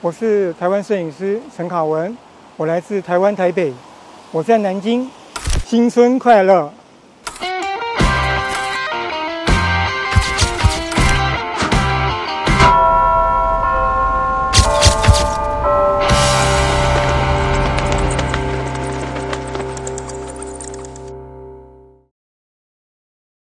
我是台湾摄影师陈卡文，我来自台湾台北，我在南京，新春快乐。